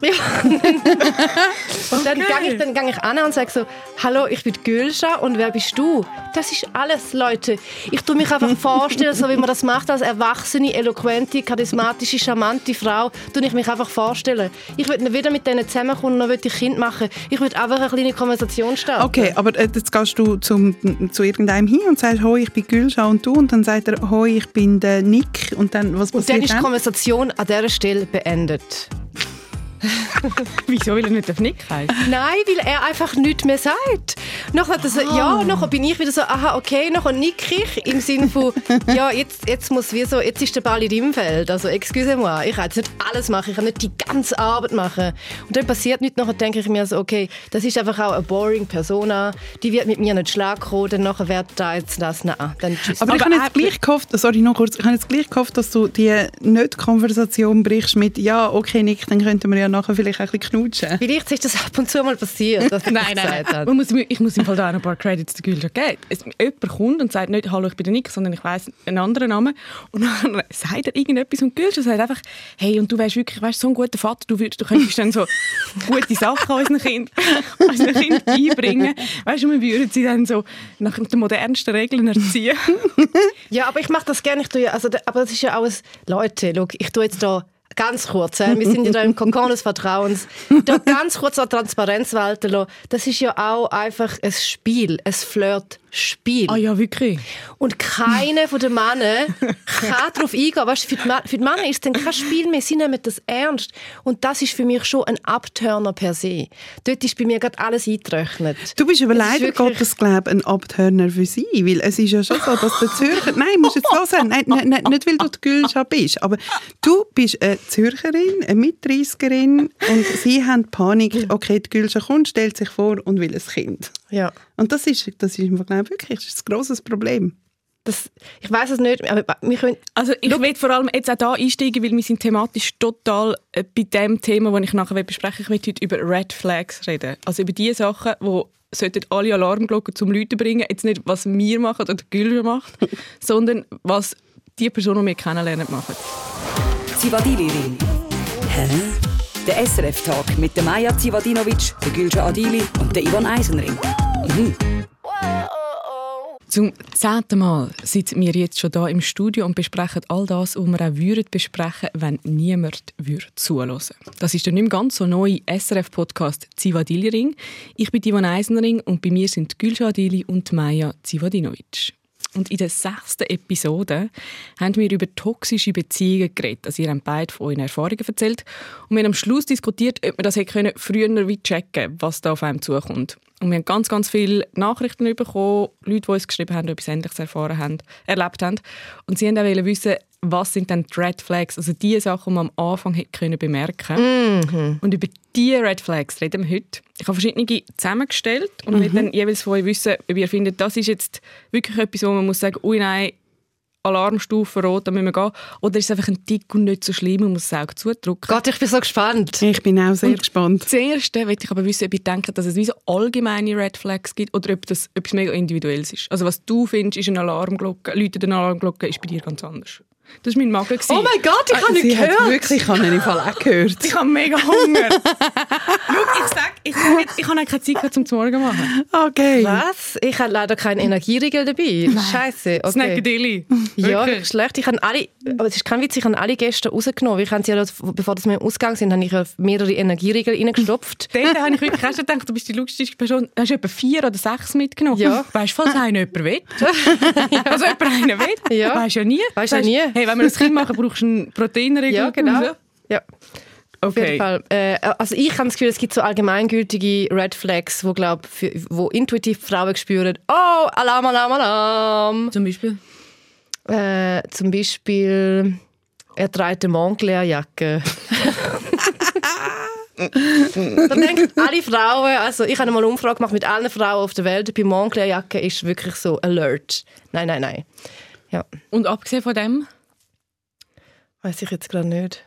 Ja. und dann gehe ich, dann gang ich an und sage so, hallo, ich bin Gülscha und wer bist du? Das ist alles, Leute. Ich tue mich einfach vorstellen, so wie man das macht als erwachsene, eloquente, charismatische, charmante Frau, tue ich mich einfach vorstellen. Ich würde nicht wieder mit denen zusammenkommen und noch ein Kind machen. Ich würde einfach eine kleine Konversation starten. Okay, aber äh, jetzt gehst du zum, zu irgendeinem hin und sagst, hoi, ich bin Gülscha und du und dann sagt er, hoi, ich bin der Nick und dann, was und passiert dann ist die Konversation an dieser Stelle beendet. Wieso will er nicht auf Nick heißen? Nein, weil er einfach nichts mehr sagt. Nachher, er so, ja, nachher bin ich wieder so, aha, okay, nachher nick ich im Sinne von, ja, jetzt, jetzt muss wie so, jetzt ist der Ball in deinem Feld. Also, excuse-moi, ich kann jetzt nicht alles machen, ich kann nicht die ganze Arbeit machen. Und dann passiert nichts, nachher denke ich mir so, okay, das ist einfach auch eine boring Persona, die wird mit mir nicht schlagen kommen, dann nachher wird da jetzt das, nein, dann tschüss. Aber, ich habe jetzt gleich gehofft, sorry, noch kurz, ich habe jetzt gleich gehofft, dass du die Nicht-Konversation brichst mit, ja, okay, Nick, dann könnten wir ja nachher vielleicht ein bisschen knutschen. Vielleicht ist das ab und zu mal passiert, dass nein, nein, nein. Man muss, ich muss im Fall da noch ein paar Credits der Gülscha geben. Es, jemand kommt und sagt nicht «Hallo, ich bin der Nick», sondern ich weiss einen anderen Namen. Und dann sagt er irgendetwas und Gülscha sagt einfach «Hey, und du wärst wirklich weißt, so ein guter Vater, du, würdest, du könntest dann so gute Sachen unseren Kind, unseren kind einbringen. Weißt du, wir würden sie dann so nach den modernsten Regeln erziehen.» Ja, aber ich mache das gerne. Ich tue ja, also, aber das ist ja alles... Leute, schau, ich tue jetzt da ganz kurz, äh, wir sind ja da im Kokon des Vertrauens, da ganz kurz an Transparenz walten lassen. Das ist ja auch einfach ein Spiel, ein Flirt. Spiel. Ah ja, wirklich. Und keiner von den Männern kann darauf eingehen. Weißt, für, die, für die Männer ist es dann kein Spiel mehr, sie nehmen das ernst. Und das ist für mich schon ein Abturner per se. Dort ist bei mir gerade alles eingerechnet. Du bist aber leider Gottes, glaube ein Abturner für sie, weil es ist ja schon so, dass der Zürcher... Nein, musst jetzt hören. Nein, nein, nein, nicht, weil du die Gülscha bist, aber du bist eine Zürcherin, eine Mitreißerin und sie haben Panik, okay, die Gülscha kommt, stellt sich vor und will ein Kind. Ja. Und das ist, das ist glaube wirklich das ist ein grosses Problem. Das, ich weiß es nicht, aber wir können... Also ich will vor allem jetzt auch da einsteigen, weil wir sind thematisch total äh, bei dem Thema, das ich nachher besprechen Ich will heute über Red Flags reden. Also über die Sachen, die sollten alle Alarmglocken zum Läuten bringen. Jetzt nicht, was wir machen oder Gülscha macht, sondern was die Person, die wir kennenlernen, machen. Zivadili-Ring. Hä? Der SRF-Tag mit der Maja Zivadinovic, der Gülscha Adili und der Ivan Eisenring. Mhm. Zum zehnten Mal sitzen wir jetzt schon hier im Studio und besprechen all das, was wir auch würden besprechen, wenn niemand würde zuhören Das ist der nicht ganz so neue SRF-Podcast Zivadili Ring. Ich bin Ivan Eisenring und bei mir sind Gülscha Adili und Maja Zivadinovic. Und in der sechsten Episode haben wir über toxische Beziehungen geredet. Also ihr habt beide von euren Erfahrungen erzählt. Und wir haben am Schluss diskutiert, ob man das hätte früher wie checken was da auf einem zukommt. Und wir haben ganz, ganz viele Nachrichten bekommen, Leute, die uns geschrieben haben, etwas Ähnliches erfahren haben, erlebt haben. Und sie wollten auch wissen, was sind denn die Red Flags, also die Sachen, die man am Anfang hätte können bemerken Mhm. Und über diese Red Flags reden wir heute. Ich habe verschiedene zusammengestellt und mhm. will dann jeweils von euch wissen, ob ihr findet, das ist jetzt wirklich etwas, wo man muss sagen, ui nein, Alarmstufe rot, da müssen wir gehen. Oder ist es einfach ein Tick und nicht so schlimm und muss das Auge zudrücken? Gott, ich bin so gespannt. Ich bin auch sehr und gespannt. Zuerst will ich aber wissen, ob ihr denkt, dass es wie so allgemeine Red Flags gibt oder ob das etwas mega Individuelles ist. Also was du findest, ist eine Alarmglocke, Leute eine Alarmglocke, ist bei dir ganz anders. Das war mein Magen. Oh mein Gott, ich ah, habe nicht gehört. Wirklich, ich habe ihn im Fall auch gehört. Ich habe mega Hunger. Schau, ich sag, ich, jetzt, ich habe keine Zeit zum Morgen machen. Okay. Was? Ich habe leider keinen Energieriegel dabei. Scheiße. Okay. Snackadilly. Ja, schlecht. Ich habe alle, aber es ist kein Witz, ich habe alle Gäste rausgenommen. Ich habe sie ja, bevor wir im Ausgang sind, habe ich mehrere Energieriegel reingestopft. Dort habe ich wirklich erst gedacht, du bist die lustigste Person. Hast du etwa vier oder sechs mitgenommen? Ja. Weißt du, falls einer jemand will? also jemand einen will? Ja. Weißt du ja nie. Weißt du ja nie. Hey, wenn wir ein Kind machen, brauchst du einen Proteinregel. Ja, genau. Ja. Auf Okay. jeden Fall. Äh, also ich habe das Gefühl, es gibt so allgemeingültige Red Flags, wo, glaub, für, wo intuitiv Frauen spüren, oh, Alarm, Alarm, Alarm. Zum Beispiel? Äh, zum Beispiel, er trägt eine Montclair-Jacke. Dann denken alle Frauen, also ich habe mal eine Umfrage gemacht mit allen Frauen auf der Welt, bei Montclair-Jacke ist wirklich so Alert. Nein, nein, nein. Ja, Und abgesehen von dem? Weiß ich jetzt gerade nicht.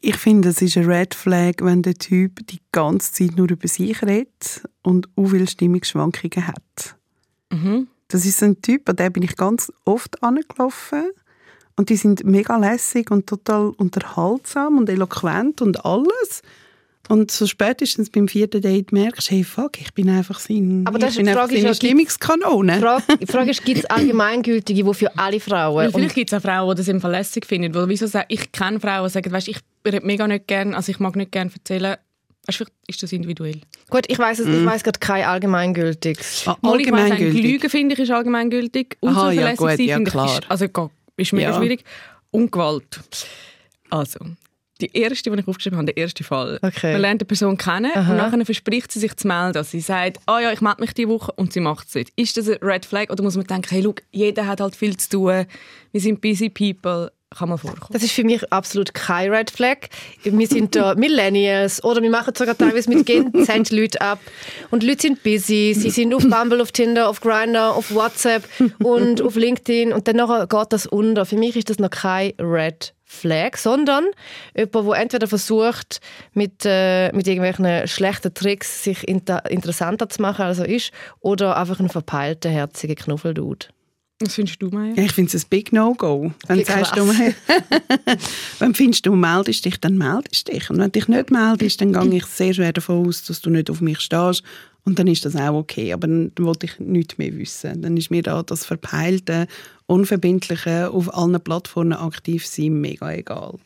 Ich finde, es ist ein Red Flag, wenn der Typ die ganze Zeit nur über sich redet und auch viele Stimmungsschwankungen hat. Mhm. Das ist ein Typ, an den bin ich ganz oft angelaufen. Und die sind mega lässig und total unterhaltsam und eloquent und alles. Und so spätestens beim vierten Date merkst du, hey, fuck, ich bin einfach sein, Aber das ich ist bin die einfach Frage, ist Stimmungskanone. Die Frage, die Frage ist, gibt es Allgemeingültige, die für alle Frauen... Weil vielleicht gibt es auch Frauen, die das im verlässlich finden. Die wieso sagen, ich kenne Frauen, die sagen, weißt, ich rede mega nicht gerne, also ich mag nicht gerne erzählen. Weißt, vielleicht ist das individuell. gut, ich weiß ich weiß gerade kein Allgemeingültiges. Ah, Mal, ich weiss, Allgemeingültig. Lügen finde ich ist allgemeingültig. Aha, ja, Unzuverlässig gut, sein ja, finde ich klar. ist, also ist mega Ja. schwierig. Und Gewalt. Also, die erste, die ich aufgeschrieben habe, der erste Fall. Okay. Man lernt eine Person kennen und nachher verspricht sie sich zu melden. dass Sie sagt, ah ja, ich melde mich diese Woche und sie macht es nicht. Ist das ein Red Flag oder muss man denken, hey, look, jeder hat halt viel zu tun, wir sind busy people, kann mal vorkommen. Das ist für mich absolut kein Red Flag. Wir sind da Millennials oder wir machen sogar teilweise mit Gen Z Leute ab. Und die Leute sind busy. Sie sind auf Bumble, auf Tinder, auf Grindr, auf WhatsApp und auf LinkedIn. Und dann nachher geht das unter. Für mich ist das noch kein Red Flag, sondern jemand, der entweder versucht, mit, äh, mit irgendwelchen schlechten Tricks sich inter interessanter zu machen, als er ist, oder einfach ein verpeilter, herziger Knuffeldude. Was findest du, Maya? Ich finde es ein Big No-Go. Wenn, sagst du, wenn du findest, du meldest dich, dann meldest dich. Und wenn du dich nicht meldest, dann gehe ich sehr schwer davon aus, dass du nicht auf mich stehst. Und dann ist das auch okay. Aber dann wollte ich nichts mehr wissen. Dann ist mir da das verpeilte, unverbindliche, auf allen Plattformen aktiv sein mega egal.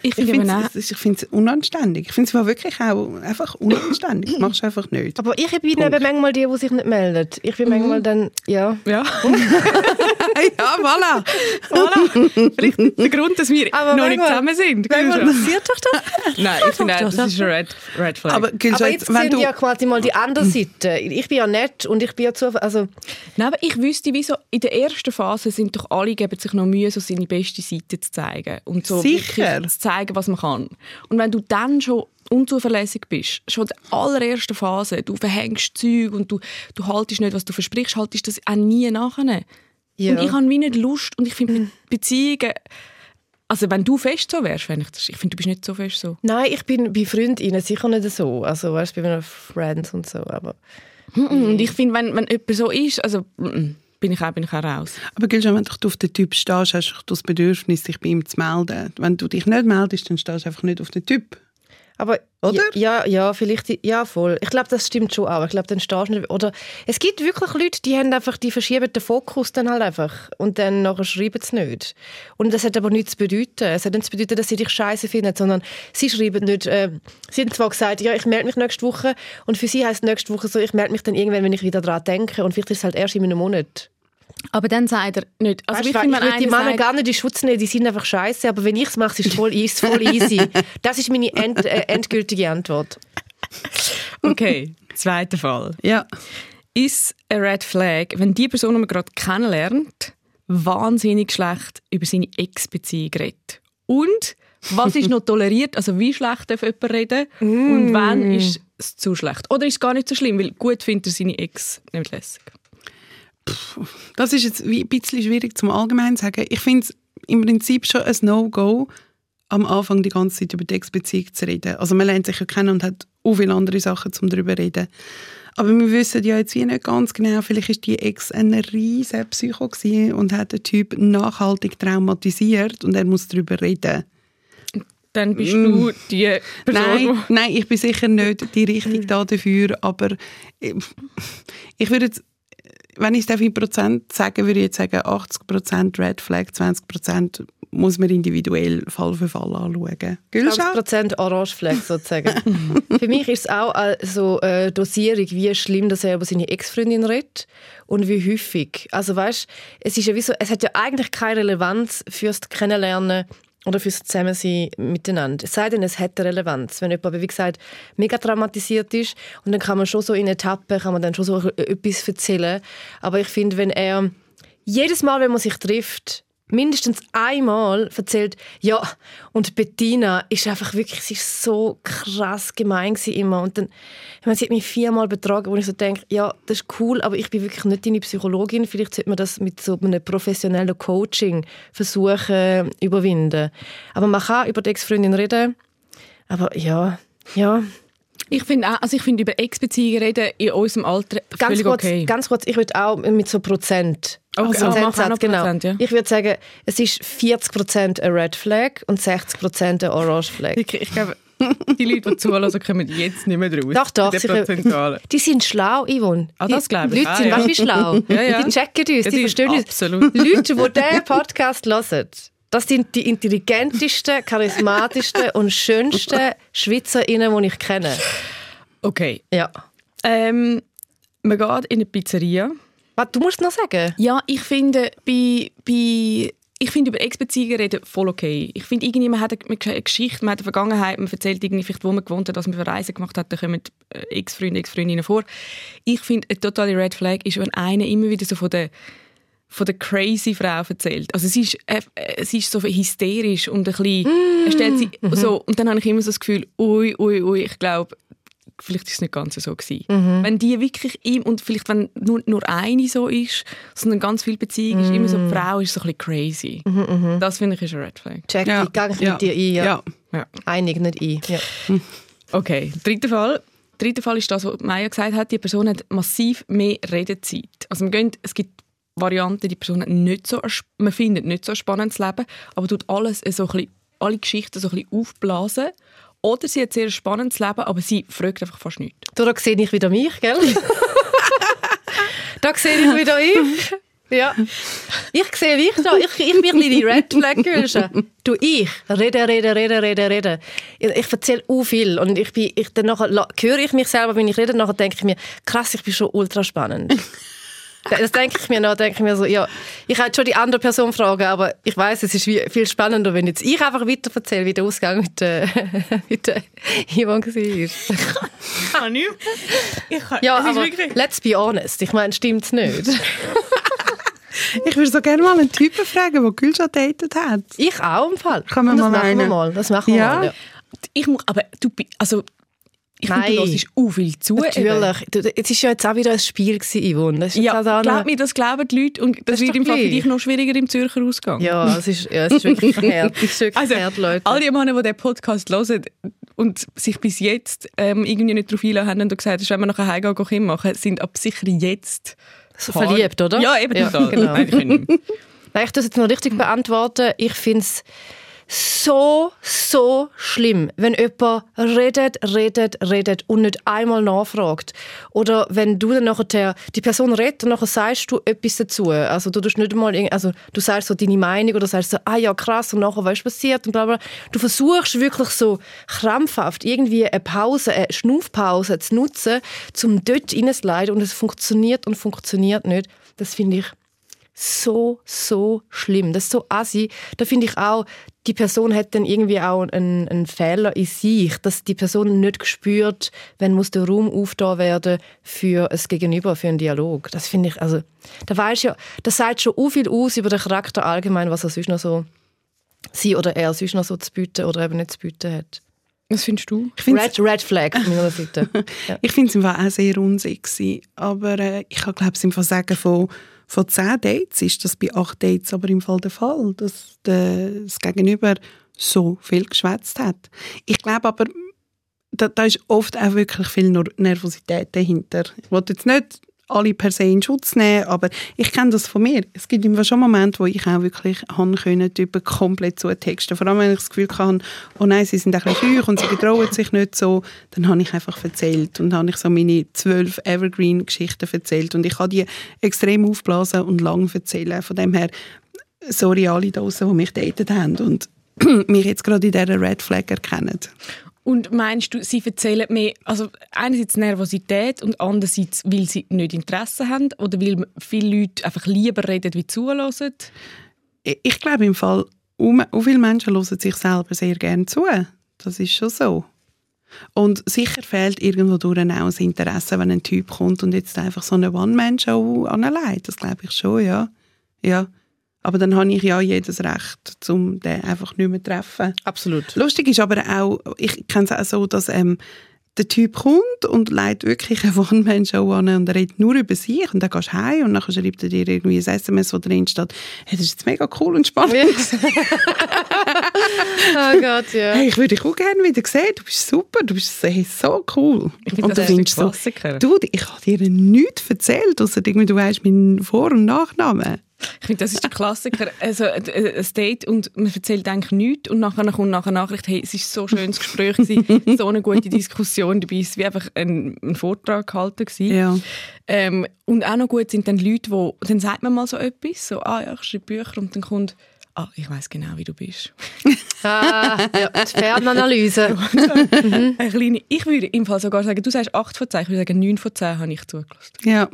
Ich finde es ich find's unanständig. Ich finde es wirklich auch einfach unanständig. Machst du einfach nicht. Aber ich bin eben manchmal die, die sich nicht melden. Ich bin manchmal dann, ja. ja. ja, voilà. Voilà. Vielleicht der Grund, dass wir Aber noch nicht zusammen sind. Manchmal passiert doch das. Nein, ich finde das ist ein Red, Red Flag. Aber, Aber jetzt wenn du... wir ja quasi mal die andere Seite. Ich bin ja nett und ich bin ja zu... Also, Nein, aber ich wüsste, wieso in der ersten Phase sind doch alle geben sich noch Mühe, so seine beste Seite zu zeigen und so Sicher. Zu zeigen, was man kann. Und wenn du dann schon unzuverlässig bist, schon in der allerersten Phase, du verhängst Zeug und du, du haltest nicht, was du versprichst, haltest das auch nie nachher. Ja. Und ich habe wie nicht Lust und ich finde Beziehungen, also wenn du fest so wärst, wenn ich, das, ich finde, du bist nicht so fest so. nein, ich bin bei Freundinnen sicher nicht so. Also, weißt du, bei meinen Friends und so. Aber Und ich finde, wenn, wenn jemand so ist, also mm, bin ich auch, bin ich auch raus. Aber Gülscha, wenn du auf den Typ stehst, hast du das Bedürfnis, dich bei ihm zu melden. Wenn du dich nicht meldest, dann stehst du einfach nicht auf den Typ. Aber Oder? Ja, ja, vielleicht, ja, voll. Ich glaube, das stimmt schon auch. Ich glaube, dann stehst du nicht. Oder es gibt wirklich Leute, die haben einfach, die verschieben den Fokus dann halt einfach und dann nachher schreiben sie nicht. Und das hat aber nichts zu bedeuten. Es hat nicht zu bedeuten, dass sie dich scheiße finden, sondern sie schreiben nicht. Äh, sie haben zwar gesagt, ja, ich melde mich nächste Woche und für sie heißt nächste Woche so, ich melde mich dann irgendwann, wenn ich wieder daran denke und vielleicht ist es halt erst in einem Monat. Aber dann sagt er nicht. Also Also ich ich, die Männer gar nicht in Schutz nehmen, die sind einfach scheiße, aber wenn ich es mache, ist es voll, ist es voll easy. Das ist meine end, äh, endgültige Antwort. Okay, zweiter Fall. Ja. Ist ein Red Flag, wenn die Person, die man gerade kennenlernt, wahnsinnig schlecht über seine Ex-Beziehung redet? Und was ist noch toleriert? Also wie schlecht darf jemand reden? Und wann ist es zu schlecht? Oder ist es gar nicht so schlimm, weil gut findet er seine Ex nicht lässig? Das ist jetzt ein bisschen schwierig zum allgemein zu sagen. Ich finde es im Prinzip schon ein No-Go, am Anfang die ganze Zeit über die Ex-Beziehung zu reden. Also man lernt sich ja kennen und hat auch viele andere Sachen, um darüber zu reden. Aber wir wissen ja jetzt wie nicht ganz genau, vielleicht ist die Ex ein riesen Psycho und hat den Typ nachhaltig traumatisiert und er muss darüber reden. Dann bist du die Person, Nein, nein, ich bin sicher nicht die Richtige da dafür, aber ich, ich würde jetzt, wenn ich es darf in Prozent sagen, würde ich jetzt sagen 80% Red Flag, 20% muss man individuell Fall für Fall anschauen. Gülscha? 20% Orange Flag sozusagen. Für mich ist es auch äh, so eine Dosierung, wie schlimm dass er über seine Ex-Freundin redet und wie häufig. Also weißt, es ist ja wie so, es hat ja eigentlich keine Relevanz fürs Kennenlernen oder fürs Zusammensein miteinander. Es sei denn, es hat eine Relevanz. Wenn jemand, aber wie gesagt, mega traumatisiert ist und dann kann man schon so in Etappen, kann man dann schon so etwas erzählen. Aber ich finde, wenn er jedes Mal, wenn man sich trifft, mindestens einmal erzählt, ja, und Bettina ist einfach wirklich, sie ist so krass gemein immer. Und dann, ich meine, sie hat mich viermal betrogen, wo ich so denke, ja, das ist cool, aber ich bin wirklich nicht deine Psychologin. Vielleicht sollte man das mit so einem professionellen Coaching versuchen überwinden. Aber man kann über die Ex-Freundin reden. Aber ja, ja, Ich finde auch, also ich finde über Ex-Beziehungen reden in unserem Alter Ganz völlig kurz, okay. ganz kurz, ich würde auch mit so Prozent. Okay, Also ah, auch Prozentsatz, noch genau. Prozent, ja. Ich würde sagen, es ist 40% ein Red Flag und 60% ein Orange Flag. Ich, ich glaube, die Leute, die zuhören, kommen jetzt nicht mehr raus. Doch, doch. Sicher. Die sind schlau, Yvonne. Ah, das Die glaube ich Leute auch, sind ja. du, wie schlau. Ja, ja. Die checken uns, Ja, die die- verstehen uns. absolut. Leute, die diesen Podcast hören, das sind die intelligentesten, charismatischsten und schönsten SchweizerInnen, die ich kenne. Okay. Ja. Ähm, man geht in eine Pizzeria. Was, du musst noch sagen. Ja, ich finde, bei, bei, ich finde über Ex-Beziehungen reden voll okay. Ich finde, irgendwie, man hat eine Geschichte, man hat eine Vergangenheit, man erzählt irgendwie, vielleicht, wo man gewohnt hat, was man für Reisen gemacht hat, da kommen äh, Ex-Freunde, Ex-Freundinnen vor. Ich finde, eine totale Red Flag ist, wenn einer immer wieder so von der von der crazy Frau erzählt. Also sie ist, äh, äh, sie ist so hysterisch und ein bisschen, stellt sie so, und dann habe ich immer so das Gefühl, ui, ui, ui, ich glaube, vielleicht ist es nicht ganz so gewesen. Wenn die wirklich ihm, und vielleicht wenn nur, nur eine so ist, sondern ganz viele Beziehungen, ist immer so, die Frau ist so ein bisschen crazy. Das finde ich ist ein Red Flag. Check, Ja. ich gehe Ja. mit dir ein. Ja. Ja. Ja. Einig, nicht ein. Ja. Okay, dritter Fall. Dritter Fall ist das, was Maya gesagt hat, die Person hat massiv mehr Redezeit. Also man gehen, es gibt Varianten, die Person hat nicht so, man findet nicht so ein spannendes Leben, aber tut alles so ein bisschen, alle Geschichten so ein bisschen aufblasen. Oder sie hat sehr ein spannendes Leben, aber sie fragt einfach fast nichts. Du, da sehe ich wieder mich, gell? da sehe ich wieder ich. Ja. Ich sehe mich da. Ich, ich bin ein bisschen die Red Flag Gülsche. Du, ich. Rede, rede, rede, rede, rede. Ich, ich erzähle u viel. Und ich bin, ich, dann nachher höre ich mich selber, wenn ich rede, nachher denke ich mir, krass, ich bin schon ultra spannend. Das denke ich mir noch, denke ich mir so, ja, ich hätte schon die andere Person fragen, aber ich weiß, es ist viel spannender, wenn jetzt ich einfach weiter erzähle, wie der Ausgang mit, äh, mit der Yvonne war. Kann ich? ich kann, Ja, aber let's be honest. Ich meine, stimmt's nicht? Ich würde so gerne mal einen Typen fragen, der Gülscha datet hat. Ich auch im Fall. Kann man das mal machen wir einen? mal. Das machen wir Ja. mal. Ja. Ich muss, aber du, also, ich finde, Nein. du hörst auch viel zu. Natürlich. Es ist ja jetzt auch wieder ein Spiel gewesen, Yvonne. Das Ja, auch glaub mir, das glauben die Leute und das, ist wird im Fall für dich noch schwieriger im Zürcher Ausgang. Ja, es ist, ja, es ist wirklich hart. Es ist wirklich Also, hart, Leute. all die Männer, die diesen Podcast hören und sich bis jetzt ähm, irgendwie nicht darauf einlassen haben und gesagt wenn wir nachher heimgehen, gehen machen, sind ab sicher jetzt So verliebt, oder? Ja, eben Ja, total. genau. Nein, ich. Nein, ich das jetzt noch richtig beantworten. Ich finde es so, so schlimm, wenn jemand redet, redet, redet und nicht einmal nachfragt. Oder wenn du dann nachher, die Person redet und nachher sagst du etwas dazu. Also du tust nicht irgend- also du sagst so deine Meinung oder sagst so, ah ja krass und nachher was passiert und bla bla. Du versuchst wirklich so krampfhaft irgendwie eine Pause, eine Schnaufpause zu nutzen, um dort reinzuleiten und es funktioniert und funktioniert nicht. Das finde ich so, so schlimm. Das ist so assi. Da finde ich auch, die Person hat dann irgendwie auch einen, einen Fehler in sich, dass die Person nicht spürt, wenn muss der Raum aufgetan werden für ein Gegenüber, für einen Dialog. Das finde ich, also, da weiß ja, das sagt schon u viel aus über den Charakter allgemein, was er sonst noch so, sie oder er sonst noch so zu bieten oder eben nicht zu bieten hat. Was findest du? Ich finde Red, Red Flag von meiner Seite. ja. Ich finde es im Fall auch sehr unsexy. Aber äh, ich kann glaube ich im Fall sagen, von, von zehn Dates ist das bei acht Dates aber im Fall der Fall, dass das Gegenüber so viel geschwätzt hat. Ich glaube aber, da, da ist oft auch wirklich viel Nervosität dahinter. Ich wollte jetzt nicht alle per se in Schutz nehmen, aber ich kenne das von mir. Es gibt immer schon Momente, wo ich auch wirklich haben können, Typen komplett zutexten. Vor allem, wenn ich das Gefühl hatte, oh nein, sie sind ein bisschen schüch und sie getrauen sich nicht so, dann habe ich einfach erzählt und habe ich so meine zwölf Evergreen-Geschichten erzählt und ich habe die extrem aufblasen und lang erzählen. Von dem her, sorry alle da draussen, die mich datet haben und mich jetzt gerade in dieser Red Flag erkennen. Und meinst du, sie erzählen mehr, also einerseits Nervosität und andererseits, weil sie nicht Interesse haben oder weil viele Leute einfach lieber reden, wie zulassen? Ich glaube im Fall, auch viele Menschen hören sich selber sehr gerne zu. Das ist schon so. Und sicher fehlt irgendwo durch auch das Interesse, wenn ein Typ kommt und jetzt einfach so eine One-Man-Show anleitet. Das glaube ich schon, ja. ja. Aber dann habe ich ja jedes Recht, um den einfach nicht mehr zu treffen. Absolut. Lustig ist aber auch, ich kenne es auch so, dass ähm, der Typ kommt und leitet wirklich eine One-Man-Show an und redet nur über sich und dann gehst du heim und dann schreibt er dir irgendwie ein SMS, wo drin steht, hey, das ist jetzt mega cool und spannend. Oh Gott, ja. Hey, ich würde dich auch gerne wieder sehen. Du bist super, du bist hey, so cool. Und du findest so, du, ich habe dir nichts erzählt, außer irgendwie, du weißt meinen Vor- und Nachnamen. Ich finde, das ist der Klassiker. Also, ein ein Date und man erzählt eigentlich nichts und nachher kommt nachher eine Nachricht, hey, es war so ein schönes Gespräch, gewesen, so eine gute Diskussion dabei, es war wie einfach ein, ein Vortrag gehalten. Gewesen. Ja. Ähm, und auch noch gut sind dann Leute, wo dann sagt man mal so etwas, so, ah ja, ich schreibe Bücher und dann kommt, ah, ich weiß genau, wie du bist. Ah, ja, die Fernanalyse. Eine kleine, ich würde im Fall sogar sagen, du sagst 8 von 10, ich würde sagen 9 von 10 habe ich zugelassen. ja.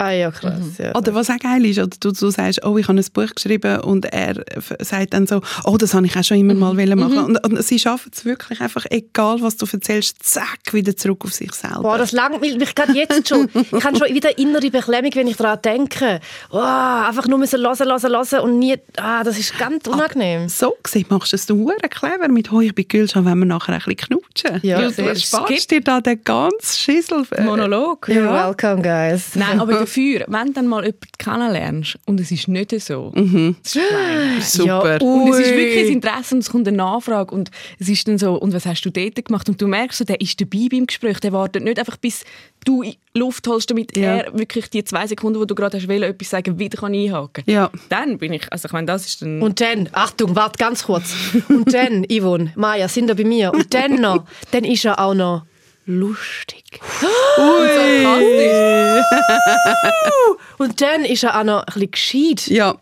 Ah ja, krass. Ja. Oder was auch geil ist, oder du, du sagst, oh, ich habe ein Buch geschrieben und er sagt dann so, oh, das habe ich auch schon immer mal wollen machen. Und, und sie schaffen es wirklich einfach, egal was du erzählst, zack, wieder zurück auf sich selber. Boah, das langweilt mich gerade jetzt schon. Ich habe schon wieder innere Beklemmung, wenn ich daran denke. Oh, einfach nur müssen hören, hören, hören und nie... Ah, das ist ganz unangenehm. so gesehen machst du es hure clever mit «Oh, ich bin Gülschan, wenn wir nachher ein bisschen knutschen». Ja, du sehr. sparst dir da den ganzen Schissel. äh, Monolog. You're welcome, guys. Nein, aber dafür, wenn du dann mal jemanden kennenlernst und es ist nicht so, das ist gemein. Super. Ja, Und es ist Ui. wirklich ein Interesse und es kommt eine Nachfrage und es ist dann so, und was hast du dort gemacht? Und du merkst so, der ist dabei beim Gespräch, der wartet nicht einfach bis du in die Luft holst, damit Ja. er wirklich die zwei Sekunden, wo du gerade hast wollen, etwas sagen, wieder kann einhaken. Ja. Dann bin ich, also ich meine, das ist dann... Und dann, Achtung, warte ganz kurz. Und dann, Yvonne, Maja, sind da bei mir. Und dann noch, dann ist er auch noch lustig. sarkastisch. Und dann ist er auch noch ein bisschen gescheit. Ja.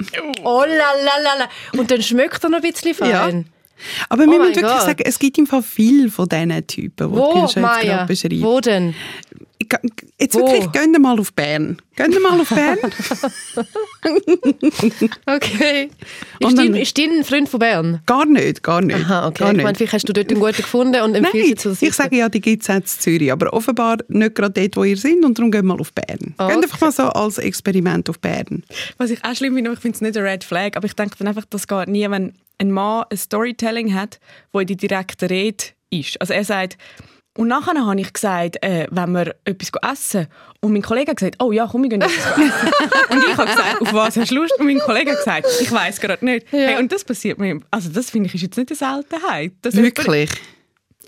Oh la la la la. Und dann schmeckt er noch ein bisschen fein. Ja. Aber wir Oh müssen wirklich Gott. sagen, es gibt im Fall viel von diesen Typen, die Wo, Gülschan jetzt gerade beschreibt. Wo denn? Ich Jetzt Wo? wirklich, gehen wir mal auf Bern. Gehen wir mal auf Bern. Okay. Und Ist dann- dein, ist dein Freund von Bern? gar nicht, gar nicht. Aha, okay. Gar Ich nicht. meine, vielleicht hast du dort einen guten gefunden und empfiehlst Nein, jetzt zu ich sage ja, die gibt es auch in Zürich, aber offenbar nicht gerade dort, wo ihr seid und darum gehen wir mal auf Bern. Okay. Geht einfach mal so als Experiment auf Bern. Was ich auch schlimm finde, ich finde es nicht eine Red Flag, aber ich denke dann einfach, das geht nie, wenn ein Mann ein Storytelling hat, wo in die direkte Rede ist. Also er sagt, und nachher habe ich gesagt, äh, wenn wir etwas essen und mein Kollege hat gesagt, oh ja, komm, wir gehen etwas essen. und ich habe gesagt, auf was hast du Lust? Und mein Kollege hat gesagt, ich weiß gerade nicht. Hey, und das passiert mir, also das finde ich ist jetzt nicht eine Seltenheit. jemand- Wirklich.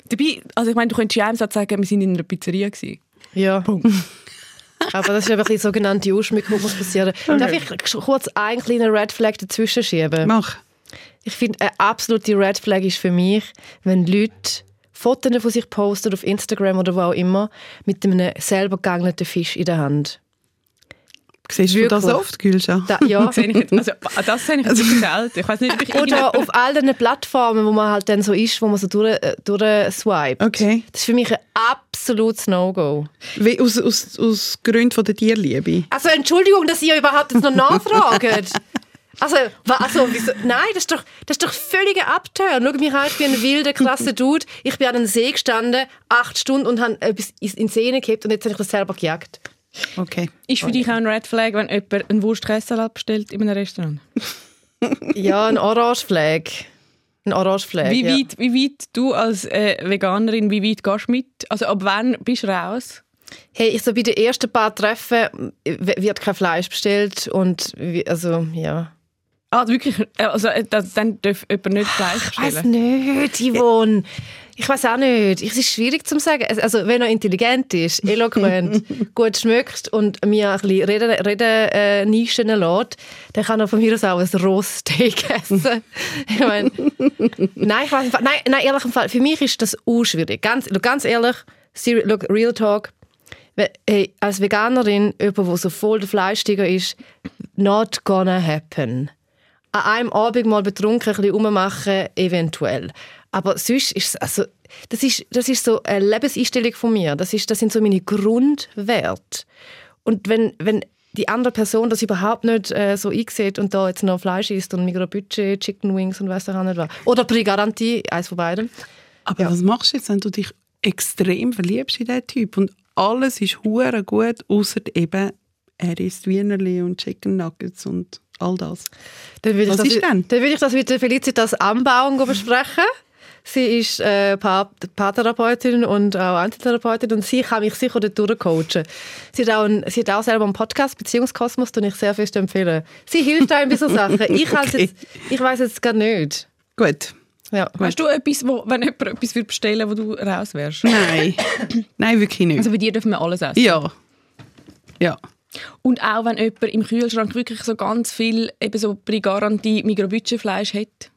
Dabei, also ich meine, du könntest ja einem Satz sagen, wir sind in einer Pizzeria gewesen. Ja. Aber das ist einfach die sogenannte Ausschmückung, die muss passieren. Darf ich kurz einen kleinen Red Flag dazwischen schieben? Mach. Ich finde, eine absolute Red Flag ist für mich, wenn Leute Fotos von sich posten auf Instagram oder wo auch immer, mit einem selber gegangelten Fisch in der Hand. Siehst du das oft, Gülscha? Da, ja. Das sehe ich jetzt, also, das sehe ich jetzt selten. Ich weiß nicht, ob ich Oder auf all diesen Plattformen, wo man halt dann so ist, wo man so durch, äh, durch swiped. Okay. Das ist für mich ein absolutes No-Go. Aus, aus, aus Gründen von der Tierliebe. Also Entschuldigung, dass ihr überhaupt jetzt noch nachfragt. Also, also wieso? nein, das ist doch, das ist doch völliger Abturn. Schau mich ich bin ein wilder, krasser Dude. Ich bin an einem See gestanden, acht Stunden und habe etwas in die Szene gehabt und jetzt habe ich das selber gejagt. Okay. Ist für dich auch ein Red Flag, wenn jemand einen Wurst-Käsesalat bestellt in einem Restaurant? Ja, ein Orange-Flag. Ein Orange-Flag, Wie ja. weit, wie weit du als äh, Veganerin, wie weit gehst du mit? Also ab wann bist du raus? Hey, ich so bei den ersten paar Treffen äh, wird kein Fleisch bestellt und wie- also, ja. Ah, wirklich? äh, Also äh, das, dann darf jemand nicht Fleisch Ich weiß nicht, Yvonne. Ich weiß auch nicht. Es ist schwierig zu sagen. Also, wenn er intelligent ist, eloquent, gut schmeckt und mir ein bisschen Reden, Reden äh, Nischen lässt, dann kann er von mir aus auch ein Rohsteak essen. ich meine, nein, ich weiß nicht. Nein, nein, ehrlich im Fall, für mich ist das auch schwierig. Ganz, ganz ehrlich, Real Talk. Hey, als Veganerin, jemand, der so voll der Fleischtiger ist, not gonna happen an einem Abend mal betrunken ein bisschen rummachen, eventuell. Aber sonst ist es, also, das ist, das ist so eine Lebenseinstellung von mir. Das, ist, das sind so meine Grundwerte. Und wenn, wenn die andere Person das überhaupt nicht äh, so einsieht und da jetzt noch Fleisch isst und Mikrobudget, Chicken Wings und ich auch nicht was. Oder Pre-Garantie, eins von beiden. Aber was machst du jetzt, wenn du dich extrem verliebst in diesen Typ und alles ist hure gut, außer eben, er isst Wienerli und Chicken Nuggets und all das. Dann würde ich Was das, ist denn? Dann würde ich das mit der Felicitas Anbauung besprechen. Sie ist äh, Pa- Paartherapeutin und auch Antitherapeutin und sie kann mich sicher dort durchcoachen. Sie hat auch, ein, sie hat auch selber einen Podcast, Beziehungskosmos, den ich sehr fest empfehle. Sie hilft einem bei so Sachen. Ich, okay. Jetzt, ich weiß jetzt gar nicht. Gut. Ja. Hast du etwas, wo, wenn jemand etwas würde bestellen wo du raus wärst? Nein. Nein, wirklich nicht. Also bei dir dürfen wir alles essen? ja. Ja. Und auch wenn jemand im Kühlschrank wirklich so ganz viel eben so bei Garantie Mikrobütschenfleisch hat?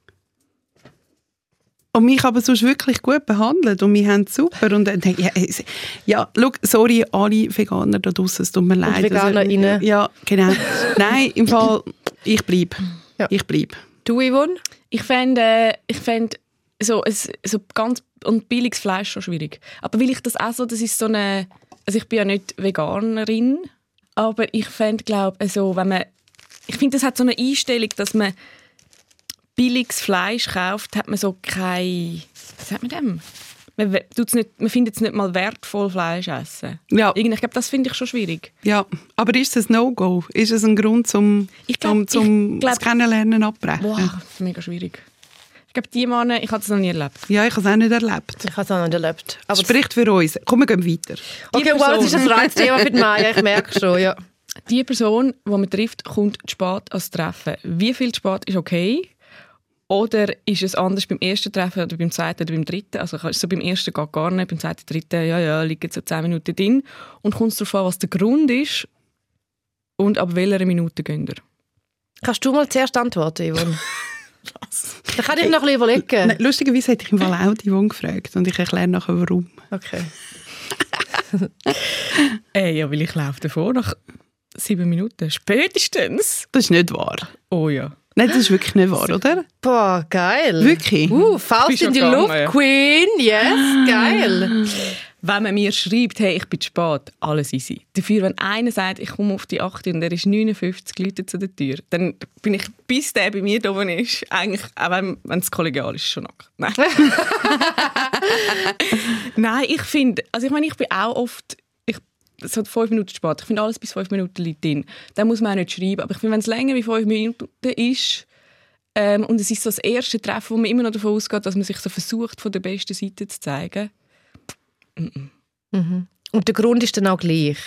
Und mich aber sonst wirklich gut behandelt und wir haben es super. Und dann denke ich, ja, es- ja, schau, sorry, alle Veganer da draussen, es tut mir leid. VeganerInnen. Also, ja, genau. Nein, im Fall, ich bleibe. Ja. Ich bleibe. Du, Yvonne? Ich fände äh, ich fänd so, es, so ganz und billiges Fleisch schon schwierig. Aber weil ich das auch so, das ist so eine, also ich bin ja nicht Veganerin, aber ich fände, glaube also, wenn man, ich finde, das hat so eine Einstellung, dass man billiges Fleisch kauft, hat man so kein, was sagt man dem? Man, tut's nicht, man findet es nicht mal wertvoll, Fleisch essen. Ja. Ich glaube, das finde ich schon schwierig. Ja, aber ist es ein No-Go? Ist es ein Grund zum, Ich glaub- zum, zum ich glaub- das Kennenlernen abbrechen? Boah, mega schwierig. Ich glaube, die Männer, ich habe das noch nie erlebt. Ja, ich habe es auch nicht erlebt. Ich habe es auch nicht erlebt. Aber Spricht für uns. Komm, wir gehen weiter. okay, wow, das ist ein Reizthema für die Maya, ich merke schon, ja. Die Person, die man trifft, kommt zu spät als Treffen. Wie viel zu spät ist okay? Oder ist es anders beim ersten Treffen oder beim zweiten oder beim dritten? Also so beim ersten geht gar nicht, beim zweiten, dritten, ja, ja, liegen so 10 Minuten drin. Und kommt es darauf an, was der Grund ist und ab welcher Minute gehen ihr? Kannst du mal zuerst antworten, Yvonne? Was? Da kann ich noch ein bisschen überlegen. Nein, lustigerweise hätte ich im Fall auch die Yvonne gefragt und ich erkläre nachher, warum. Okay. Äh, ja, weil ich laufe davor nach sieben Minuten. Spätestens. Das ist nicht wahr. Oh ja. Nein, das ist wirklich nicht wahr, oder? Boah, geil. Wirklich? Uh, Faust in die ja Luft, gegangen. Queen. Yes, geil. Wenn man mir schreibt, hey, ich bin zu spät, alles easy. Dafür, wenn einer sagt, ich komme auf die 8 und er ist 59 Leute zu der Tür, dann bin ich, bis der bei mir da oben ist, eigentlich, auch wenn es kollegial ist, schon nackt. Nein. Nein, ich finde, also ich meine, ich bin auch oft, ich, es hat fünf Minuten spät, ich finde alles bis fünf Minuten liegt drin. Dann muss man auch nicht schreiben, aber ich finde, wenn es länger wie fünf Minuten ist, ähm, und es ist so das erste Treffen, wo man immer noch davon ausgeht, dass man sich so versucht, von der besten Seite zu zeigen, Und der Grund ist dann auch gleich.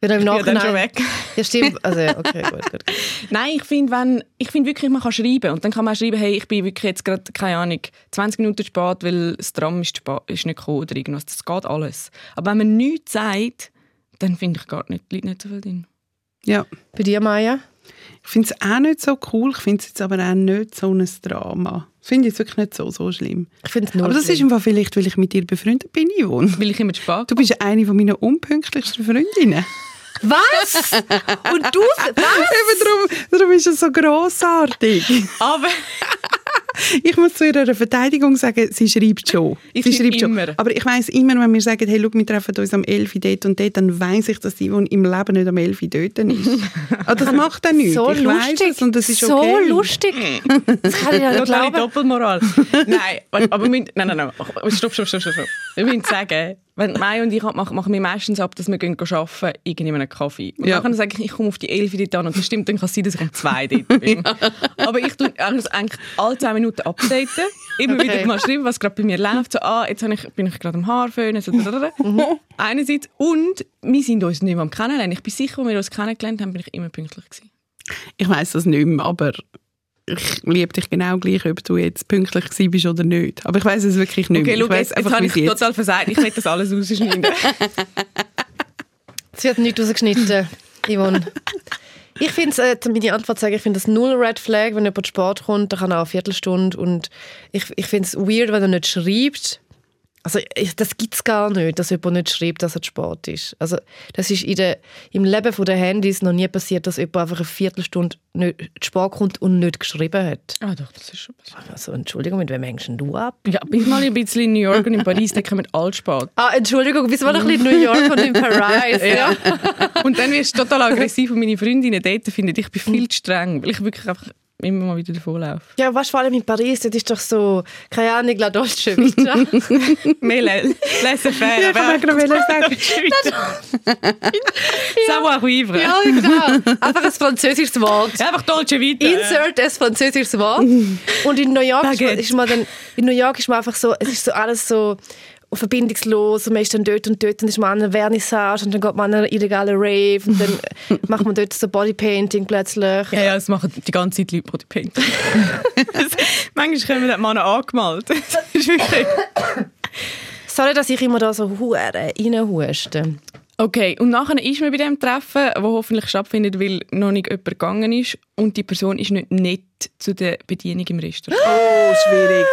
Er im ja, dann schon weg. Ja, stimmt. Also, okay, gut, gut. Nein, ich finde, wenn, ich finde wirklich, man kann schreiben. Und dann kann man auch schreiben, hey, ich bin wirklich jetzt gerade, keine Ahnung, 20 Minuten spät, weil das Tram ist, ist nicht gekommen oder irgendwas. Das geht alles. Aber wenn man nichts sagt, dann finde ich gar nicht, liegt nicht so viel drin. Ja. Bei dir, Maya? Ich finde es auch nicht so cool, ich finde es jetzt aber auch nicht so ein Drama. Finde ich jetzt wirklich nicht so, so schlimm. Ich finde es nur aber das ist im Fall vielleicht, weil ich mit dir befreundet bin, Yvonne. Weil ich immer spät Du bist eine von meiner unpünktlichsten Freundinnen. Was? Und du... Was? Eben darum, darum ist es so grossartig. Aber Ich muss zu ihrer Verteidigung sagen, sie schreibt schon. Ich sie schreibt schon. immer. Aber ich weiss immer, wenn wir sagen, hey, schau, wir treffen uns am 11 Uhr dort und dort, dann weiss ich, dass Yvonne im Leben nicht am 11 Uhr dort ist. Aber das macht dann nichts. So ich weiss lustig. es und das ist so okay. lustig. Das kann ich ja nicht glauben. Doppelmoral. nein, aber wir nein, nein, nein. Stopp, stopp, stopp, stopp. stopp. Wir müssen sagen, wenn Mai und ich machen, machen wir meistens ab, dass wir gehen arbeiten, irgendwie einen Kaffee. Und Ja. dann sage ich, ich komme auf die 11 Uhr dort an und das stimmt, dann kann es sein, dass ich um 2 dort bin. Aber ich tue eigentlich eigentlich alle 10 Minuten updaten, immer Okay. wieder mal schreiben, was gerade bei mir läuft. So, ah, jetzt ich, bin ich gerade am Haarföhnen. So, Einerseits. Und wir sind uns nicht mehr am Kennenlernen. Ich bin sicher, als wir uns kennengelernt haben, bin ich immer pünktlich gewesen. Ich weiss das nicht mehr, aber ich liebe dich genau gleich, ob du jetzt pünktlich gewesen bist oder nicht. Aber ich weiss es wirklich nicht Okay, mehr. schau, ich weiss jetzt, jetzt habe ich total versagt. Ich will das alles rausschneiden. Es wird nicht rausgeschnitten, Yvonne. Ich finde es, äh, meine Antwort sagen, ich finde das null Red Flag, wenn jemand Sport kommt, dann kann er auch eine Viertelstunde und ich, ich finde es weird, wenn er nicht schreibt. Also das gibt es gar nicht, dass jemand nicht schreibt, dass er zu spät ist. Also das ist in der, im Leben der Handys noch nie passiert, dass jemand einfach eine Viertelstunde nicht zu spät kommt und nicht geschrieben hat. Ah, doch, das ist schon besser. Also Entschuldigung, mit wem hängst du ab? Ja, bin mal ein bisschen in New York und in Paris, da kommen alle spät. Ah, Entschuldigung, wieso war noch ein bisschen in New York und in Paris? ja. Und dann wirst du total aggressiv und meine Freundinnen dort finden, ich bin viel zu streng, weil ich wirklich einfach immer mal wieder davonlaufe. Ja, weißt du, vor allem in Paris, das ist doch so, keine Ahnung, La Dolce Vita. Mehr laissez-faire. Ja, ich wollte gerade sagen. Savoir-vivre. ja, genau. Einfach ein französisches Wort. Einfach Dolce Vita. Insert ein französisches Wort. Und in New York ist man, ist man dann, in New York ist man einfach so, es ist so alles so und verbindungslos und man ist dann dort und dort und ist man an einer Vernissage und dann geht man an einer illegalen Rave und dann macht man dort so Bodypainting plötzlich. Ja, ja, das machen die ganze Zeit Leute Bodypainting. Manchmal kommen die Männer angemalt. Das ist wirklich... Sorry, dass ich immer da so hure reinhuste. Okay, und nachher ist man bei dem Treffen, wo hoffentlich stattfindet, weil noch nicht jemand gegangen ist und die Person ist nicht nett zu der Bedienung im Restaurant. Oh, schwierig.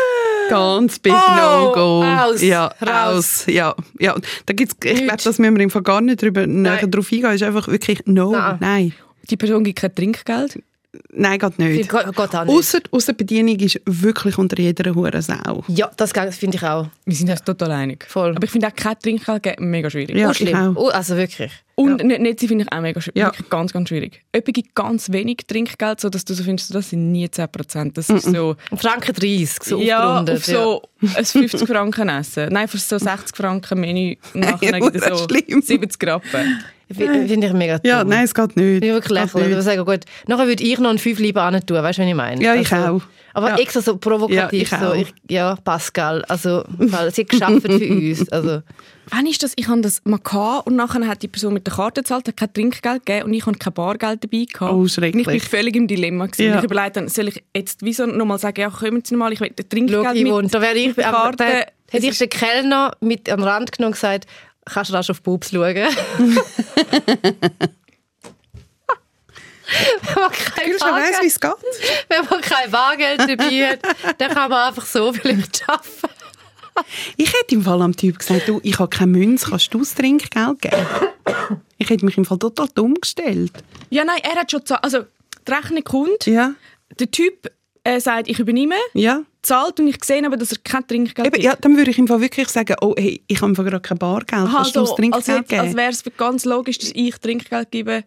Ganz big Oh, No-Go. aus, ja, raus. raus. Ja, ja. Da gibt's, ich glaube, das müssen wir im Fall gar nicht drüber näher drauf eingehen. ist einfach wirklich No. Nein. Nein. Die Person gibt kein Trinkgeld. Nein, geht nicht. Geht, geht auch nicht. Ausser, ausser die Bedienung ist wirklich unter jeder Hure Sau. Ja, das ge- finde ich auch. Wir sind uns total einig. Voll. Aber ich finde auch kein Trinkgeld geben mega schwierig. Ja, Oh, ich schlimm. auch. Oh, also wirklich. Und ja. nicht, nicht sie finde ich auch mega schwierig. Ja. Ganz, ganz schwierig. Jemand gibt ganz wenig Trinkgeld, sodass du so findest, das sind nie 10%. Das ist so... Franken 30, so ja, auf so ein 50 Franken essen. Nein, für so 60 Franken Menü nachher gibt es so schlimm. 70 Rappen. Ja. Finde ich mega dumm. Ja, nein, es geht nicht. Bin ich wirklich Geht lächerlich. Ich würde sagen, gut, nachher würde ich noch einen 5 lieber an tun, weißt du, was ich meine? Ja, ich also, auch. Aber Ja. extra so provokativ. Ja, ich so, auch. ich, ja, Pascal, also weil sie geschafft für uns. Also, Wann ist das? Ich hatte das mal gehabt und nachher hat die Person mit der Karte gezahlt, hat kein Trinkgeld gegeben und ich hatte kein Bargeld dabei gehabt. Oh, schrecklich. Und ich bin völlig im Dilemma. Gewesen. Ja. Ich überlege dann, soll ich jetzt wieso nochmal sagen, ja, kommen Sie mal, ich will ein Trinkgeld schau, mit Yvonne, da wäre ich, der aber Karte. da hätte ich den Kellner mit an den Rand genommen und gesagt, kannst du rasch auf Bubs schauen? Wenn man kein Ich weiss, wie Bargeld- es geht. wenn man kein Bargeld dabei hat, dann kann man einfach so vielleicht arbeiten. Ich hätte im Fall am Typ gesagt, du, ich habe keine Münze, kannst du das Trinkgeld geben? Ich hätte mich im Fall total dumm gestellt. Ja, nein, er hat schon gezahlt. Also, die Rechnung kommt, Ja, der Typ äh, sagt, ich übernehme, ja. zahlt und ich sehe aber, dass er kein Trinkgeld Eben, ja, dann würde ich im Fall wirklich sagen, oh hey, ich habe gerade kein Bargeld, Aha, kannst du das so, Trinkgeld als, geben? als wäre es ganz logisch, dass ich Trinkgeld gebe.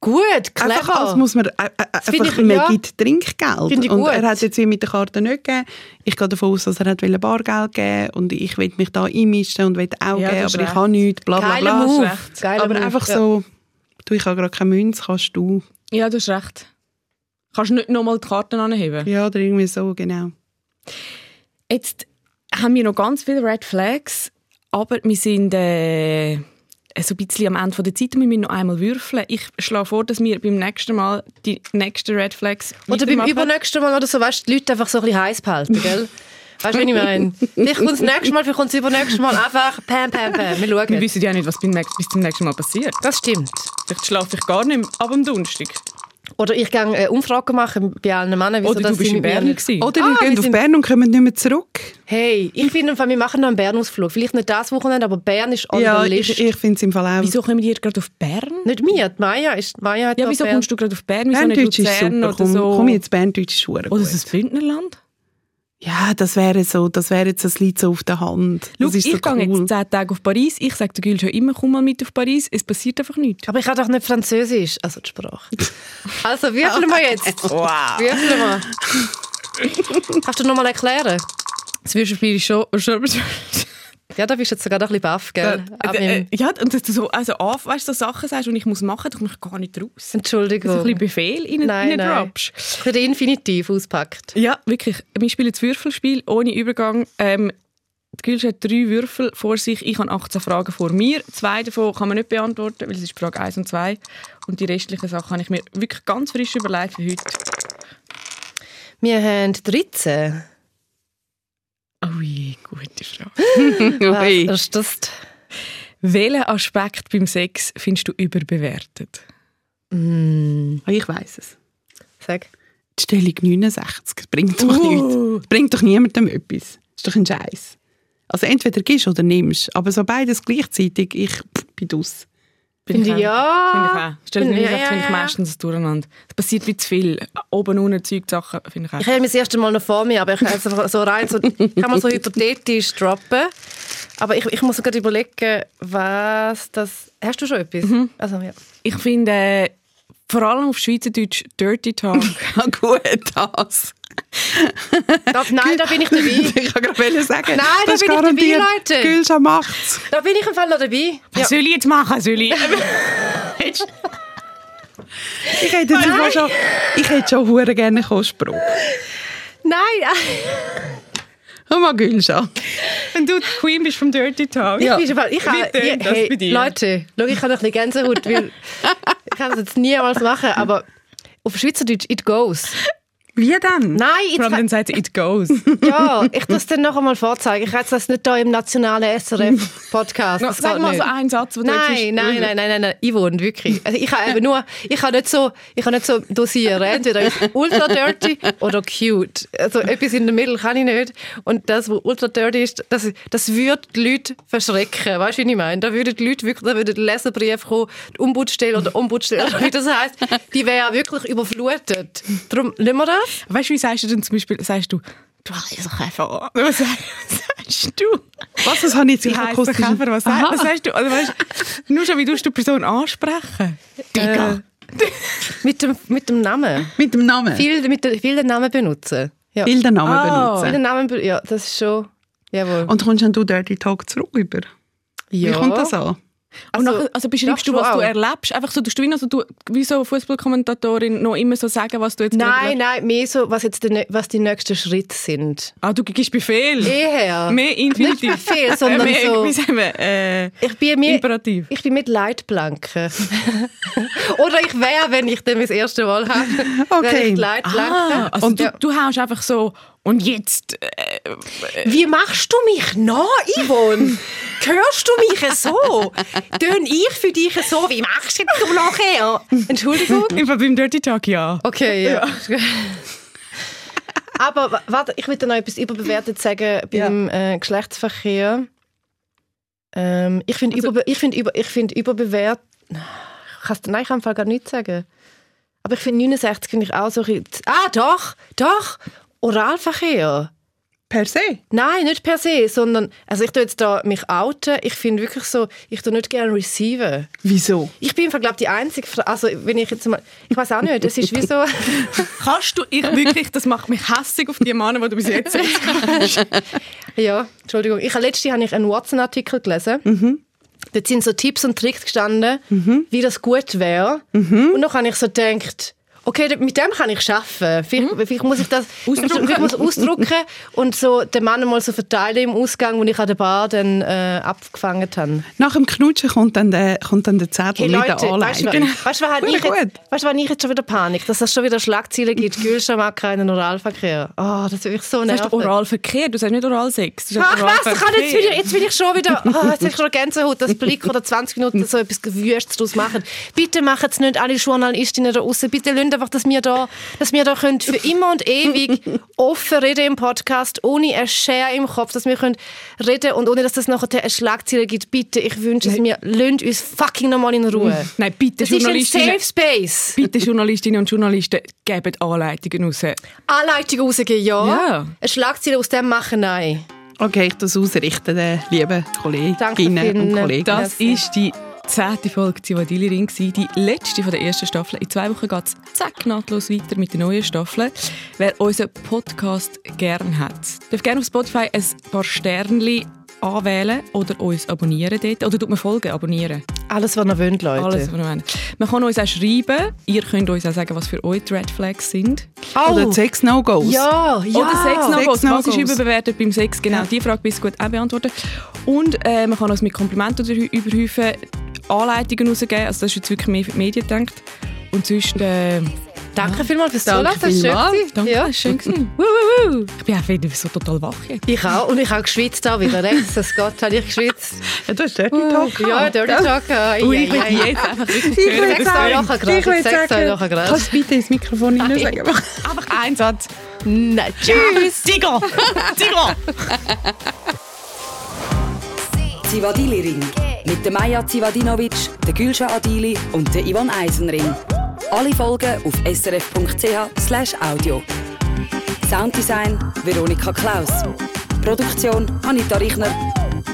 Gut, Einfach clever. als muss man äh, äh, einfach, ich- man ja. gibt Trinkgeld. Ich und er hat jetzt wie mit der Karte nicht gegeben. Ich gehe davon aus, dass er hat Bargeld geben und ich will mich da einmischen und will auch Ja, geben, aber ich recht. habe nichts, bla bla Geiler bla. Move. Geiler Aber Move. einfach ja. so, du, ich habe gerade keine Münze, kannst du. Ja, du hast recht. Kannst du nicht nochmal die Karten anheben? Ja, oder irgendwie so, genau. Jetzt haben wir noch ganz viele Red Flags, aber wir sind äh, so ein bisschen am Ende der Zeit und wir müssen noch einmal würfeln. Ich schlage vor, dass wir beim nächsten Mal die nächsten Red Flags Oder beim übernächsten Mal oder so, weißt du, die Leute einfach so ein bisschen heiß behalten, gell? Weißt du, was ich meine? Vielleicht kommt das nächste Mal, vielleicht kommt das übernächste Mal einfach pam, pam, pam. Wir Wir schauen. wissen ja nicht, was beim nächsten, bis zum nächsten Mal passiert. Das stimmt. Vielleicht schlafe ich gar nicht mehr ab am Donnerstag. Oder ich gehe äh, Umfragen machen bei allen Männern, wieso Oder du bist in Bern nicht- gewesen. Oder Ah, wir wir gehen auf Bern und kommen nicht mehr zurück. Hey, ich finde, im Fall, wir machen noch einen Bern-Ausflug. Vielleicht nicht das Wochenende, aber Bern ist on Ja, the list. ich, ich finde es im Fall auch. Wieso kommen wir gerade auf Bern? Nicht mir, die Maya ist, Maya hat Ja, wieso Bern. kommst du gerade auf Bern? Wieso nicht Berndeutsch ist Luzern super. oder Komm, so? komm jetzt, Berndeutsch ist Oder gut. ist es Bündnerland? Ja, das wäre so, das wäre jetzt, das liegt so auf der Hand. Schau, ich so gehe cool. jetzt 10 Tage auf Paris. Ich sage der Gül schon immer, komm mal mit auf Paris. Es passiert einfach nichts. Aber ich habe doch nicht Französisch, also die Sprache. Also, würfeln wir jetzt. Wow. Würfeln wir. Kannst du noch mal erklären? Das Würfelspiel ist schon... schon Ja, da bist du jetzt sogar noch ein bisschen baff, gell? Ab äh, meinem- ja, und dass du so, also auf, weißt, so Sachen sagst, die ich muss machen, da komme ich gar nicht raus. Entschuldigung. ein bisschen Befehl in Nein, in nein. droppst. Ich habe den Infinitiv auspackt. Ja, wirklich. Wir spielen das Würfelspiel ohne Übergang. Ähm, die Gülsch hat drei Würfel vor sich. Ich habe 18 Fragen vor mir. Zwei davon kann man nicht beantworten, weil es ist Frage 1 und 2. Und die restlichen Sachen habe ich mir wirklich ganz frisch überlegt für heute. Wir haben 13. Ui, gute Frage. Ui. Was ist das? Welchen Aspekt beim Sex findest du überbewertet? Ah, Ich weiß es. Sag. Die Stellung 69, das bringt doch Uh. nichts. Das bringt doch niemandem etwas. Das ist doch ein Scheiß. Also entweder gibst oder nimmst, aber so beides gleichzeitig, ich pff, bin aus. Finde ich Finde ich ja. auch. Stell dir Ja, nicht, ja, finde ich ja. meistens durcheinander. Es passiert wie zu viel. Oben, unten, Zeug, Sachen, finde ich auch. Ich habe mir das erste Mal noch vor mir, aber ich kann es einfach so rein, so, kann man so hypothetisch droppen. Aber ich, ich muss gerade überlegen, was das... Hast du schon etwas? Also, ja. Ich finde, äh, vor allem auf Schweizerdeutsch Dirty Talk. Ja gut, das. Da, nein, da bin ich dabei. Ich kann gerade sagen, Nein, da bin ich dabei, Leute. Gülscha macht's. Da bin ich im Fall noch dabei. Was soll ich jetzt machen? Soll ich? Ich hätte jetzt schon, ich hätte schon hure gerne einen Spruch. Nein, Komm mal, Gülscha. Wenn du die Queen bist vom Dirty Talk. Ja. Ich, ich, tönt das hey, bei dir? Leute, schau, ich habe ein bisschen Gänsehaut, weil ich kann das jetzt niemals machen, aber auf Schweizerdeutsch, it goes. Wie denn? Nein, jetzt, dann sagt sie, it goes. ja, ich das dann noch einmal vorzeigen. Ich habe das nicht hier im nationalen SRF-Podcast. No, sag mal so einen Satz, wo du Nein, jetzt- nein, nein, nein, nein, nein, Yvonne, wirklich. Also ich habe eben nur, ich kann nicht so, ich kann nicht so dosieren. Entweder ultra dirty oder cute. Also etwas in der Mitte kann ich nicht. Und das, was ultra dirty ist, das, das würde die Leute verschrecken. Weißt du, wie ich meine? Da würden die Leute wirklich, da würde der Leserbrief kommen, die Ombudsstelle oder Ombudsstelle, wie das heisst, die wäre wirklich überflutet. Darum, nehmen wir das? Weißt du, wie sagst du denn zum Beispiel, sagst du, du heißt Käfer. Was sagst, was sagst du? Was, das habe ich jetzt Du akustisch- Käfer, was, sag, was sagst du? Also, weißt, nur schon, wie du die Person ansprechen? Digga. mit, dem, mit dem Namen. Mit dem Namen. Viel, mit der, viel den Namen benutzen. Ja. Viel den Namen. Viel benutzen. den Namen, be- ja, das ist schon, jawohl. Und kommst dann du Dirty Talk zurück über? ja. Wie kommt das an? Also, nachher, also beschreibst du, was schon du auch. erlebst? Einfach so, tust du wie, also du, wie so Fußballkommentatorin noch immer so sagen, was du jetzt Nein, nein, mehr so, was, jetzt die, was die nächsten Schritte sind. Ah, du gibst Befehl. Eher. Mehr Infinitiv. Nicht Befehl, sondern mehr, so- Wie sagen wir? Äh, Ich bin mir, Imperativ. ich bin mit Leitplanken. Oder ich wäre, wenn ich dann das erste Mal habe, Okay. ich die Leitplanke. ah, also Und du, ja. du haust einfach so, und jetzt... Äh, Wie machst du mich nach, Yvonne? Hörst du mich so? Tön ich für dich so? Wie machst du nachher? Entschuldigung? Im Fall beim Dirty Talk, ja. Okay, ja. Aber wa- warte, ich würde noch etwas überbewertet sagen beim äh, Geschlechtsverkehr. Ähm, ich finde Also ich find über ich find überbewertet. Ich Nein, ich kann im Fall gar nichts sagen. Aber ich finde 69 finde ich auch so ein bisschen- Ah, doch, doch. Oralverkehr. Per se? Nein, nicht per se, sondern also ich tue jetzt da mich outen. Ich finde wirklich so, ich tue nicht gerne receiven. Wieso? Ich bin glaube die einzige, Fra also wenn ich jetzt mal, ich weiß auch nicht, es ist wie so. Kannst du, ich wirklich, das macht mich hässig auf die Männer, die du bis jetzt jetzt Ja, Entschuldigung. Ich, letzte habe ich einen Watson-Artikel gelesen. Dort sind so Tipps und Tricks gestanden, wie das gut wäre. Und dann habe ich so gedacht, okay, mit dem kann ich arbeiten. Vielleicht, vielleicht muss ich das Ausdrucken. Vielleicht muss ich ausdrucken und so den Mann mal so verteilen im Ausgang, wo ich an der Bar dann äh, abgefangen habe. Nach dem Knutschen kommt dann der, kommt dann der Zettel Hey mit Leute, der weißt du, Anleitung. was- weißt du, was habe Hure ich, jetzt- weißt du, was habe ich jetzt schon wieder Panik? Dass es schon wieder Schlagzeilen gibt. Gülscha mag keinen Oralverkehr. Oh, das würde mich so Du hast nerven. Oralverkehr, du sagst nicht Oralsex. Du Ach was, ich kann jetzt, wieder, jetzt will ich schon wieder, oh, jetzt habe ich schon Gänsehaut, das Blick oder 20 Minuten so etwas Gewüstes daraus machen. Bitte machen es nicht alle Journalistinnen da draussen. Bitte lasst einfach, dass wir da, dass wir da können für immer und ewig offen reden im Podcast, ohne eine Schere im Kopf, dass wir können reden und ohne, dass das nachher eine Schlagzeile gibt. Bitte, ich wünsche es mir, lasst uns fucking nochmal in Ruhe. Nein, bitte, Das ist ein Journalistinnen, Safe Space. bitte Journalistinnen und Journalisten geben Anleitungen raus. Anleitung rausgeben, ja. Ja. Eine Schlagzeile aus dem machen, nein. Okay, ich das ausrichten, lieben Danke Kolleginnen und Kollegen. Das ist die zehnte Folge Zivadili Ring, die letzte von der ersten Staffel. In zwei Wochen geht es zack nahtlos weiter mit der neuen Staffel. Wer unseren Podcast gern hat, darf gerne auf Spotify ein paar Sternchen anwählen oder uns abonnieren dort. Oder tut man folgen, abonnieren. Alles, was ihr wollt, Leute. Alles, was wir wollen. Man kann uns auch schreiben. Ihr könnt uns auch sagen, was für euch die Red Flags sind. Oder Sex No-Gos. Ja, ja. Oder Sex No Gos. Sex Was ist überbewertet beim Sex? Genau, die Frage bist du gut auch beantworten. Und äh, man kann uns mit Komplimenten überhäufen Anleitungen rausgeben. Also das ist jetzt wirklich mehr für die Medien gedacht. Und sonst... Äh, Danke vielmals fürs Zuhören. Das ist schön. gewesen. danke, Ja. gewesen. Ich bin auch wieder so total wach jetzt. Ich auch. Und ich habe geschwitzt auch wieder. Rechts, das Gott, habe ich geschwitzt. Ja, du hast Dirty Talk Ja, Dirty Talk. Ui, ich ei. jetzt einfach wirklich Ich will gerade. ich will Sechs sagen, kannst du bitte ins Mikrofon hinein sagen? Einfach ein Satz. Nein, tschüss. Tiger! Tiger! Zivadili Ring. Mit der Maja Zivadinovic, der Gülscha Adili und der Ivan Eisenring. Alle Folgen auf srf.ch audio. Sounddesign Veronika Klaus. Produktion Anita Richner.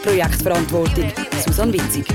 Projektverantwortung Susan Witzig.